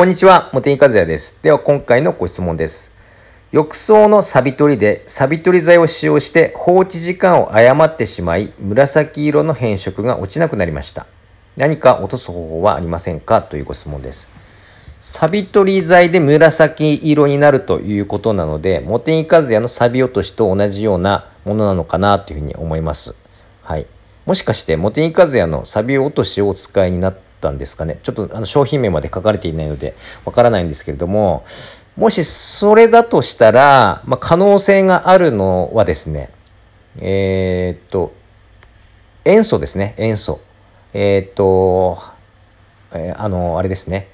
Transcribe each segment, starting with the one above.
こんにちは、茂木和也です。では今回のご質問です。浴槽のサビ取りでサビ取り剤を使用して放置時間を誤ってしまい紫色の変色が落ちなくなりました。何か落とす方法はありませんか？というご質問です。サビ取り剤で紫色になるということなので、茂木和也のサビ落としと同じようなものなのかなというふうに思います。はい。もしかして茂木和也のサビ落としをお使いになったんですかね。ちょっとあの商品名まで書かれていないのでわからないんですけれども、もしそれだとしたら、まあ、可能性があるのはですね、えー、っと、塩素ですね、塩素。えー、っと、えー、あの、あれですね。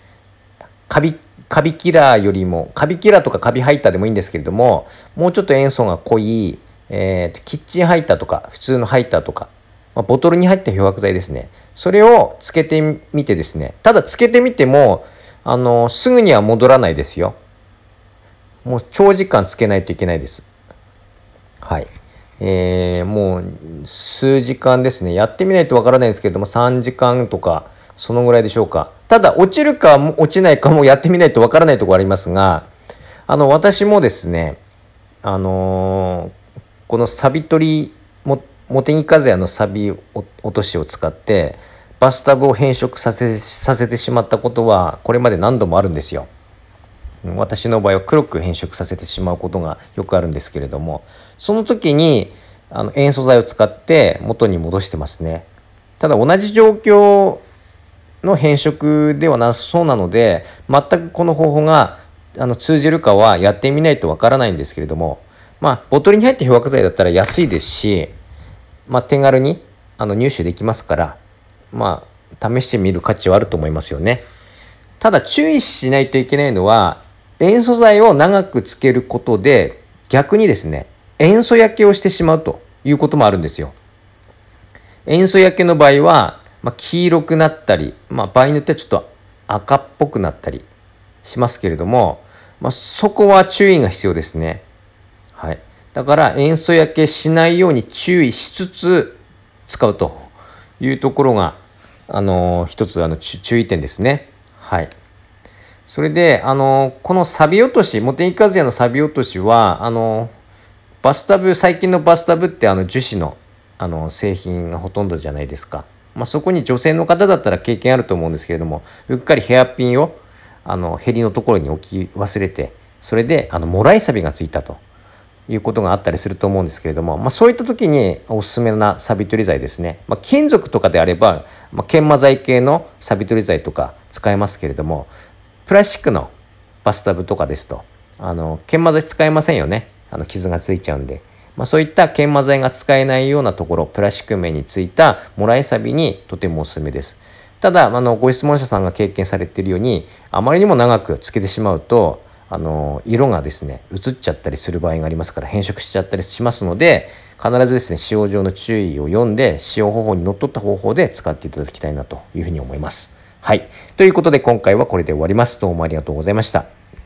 カビ、カビキラーよりも、カビキラーとかカビハイターでもいいんですけれども、もうちょっと塩素が濃い、えー、キッチンハイターとか、普通のハイターとか、まあ、ボトルに入った漂白剤ですね。それをつけてみてですね。ただつけてみても、あの、すぐには戻らないですよ。もう長時間つけないといけないです。はい。えー、もう数時間ですね。やってみないとわからないですけれども、3時間とか、そのぐらいでしょうか。ただ、落ちるか落ちないかもやってみないとわからないところありますが、あの、私もですね、あのー、このサビ取りも茂木和也のサビ落としを使ってバスタブを変色させさせてしまったことはこれまで何度もあるんですよ。私の場合は黒く変色させてしまうことがよくあるんですけれどもその時にあの塩素剤を使って元に戻してますね。ただ同じ状況の変色ではなさそうなので全くこの方法があの通じるかはやってみないとわからないんですけれどもまあボトルに入った漂白剤だったら安いですしまあ、手軽にあの入手できますから、まあ、試してみる価値はあると思いますよね。ただ注意しないといけないのは塩素剤を長くつけることで逆にですね塩素焼けをしてしまうということもあるんですよ。塩素焼けの場合は、まあ、黄色くなったり、まあ、場合によってはちょっと赤っぽくなったりしますけれども、まあ、そこは注意が必要ですね。だから塩素焼けしないように注意しつつ使うというところが、あの一つあの注意点ですね。はい。それで、あのこのサビ落とし、モテイカズヤのサビ落としは、あのバスタブ、最近のバスタブってあの樹脂のあの製品がほとんどじゃないですか。まあ、そこに女性の方だったら経験あると思うんですけれども、うっかりヘアピンをあのヘリのところに置き忘れて、それであのもらいサビがついたと。いうことがあったりすると思うんですけれども、まあ、そういった時におすすめなサビ取り剤ですね、まあ、金属とかであれば、まあ、研磨剤系のサビ取り剤とか使えますけれどもプラスチックのバスタブとかですとあの研磨剤使えませんよね。あの傷がついちゃうんで、まあ、そういった研磨剤が使えないようなところプラスチック面についたもらいサビにとてもおすすめです。ただあのご質問者さんが経験されているようにあまりにも長くつけてしまうとあの色がですね移っちゃったりする場合がありますから変色しちゃったりしますので必ずですね使用上の注意を読んで使用方法にのっとった方法で使っていただきたいなというふうに思います。はい。ということで今回はこれで終わります。どうもありがとうございました。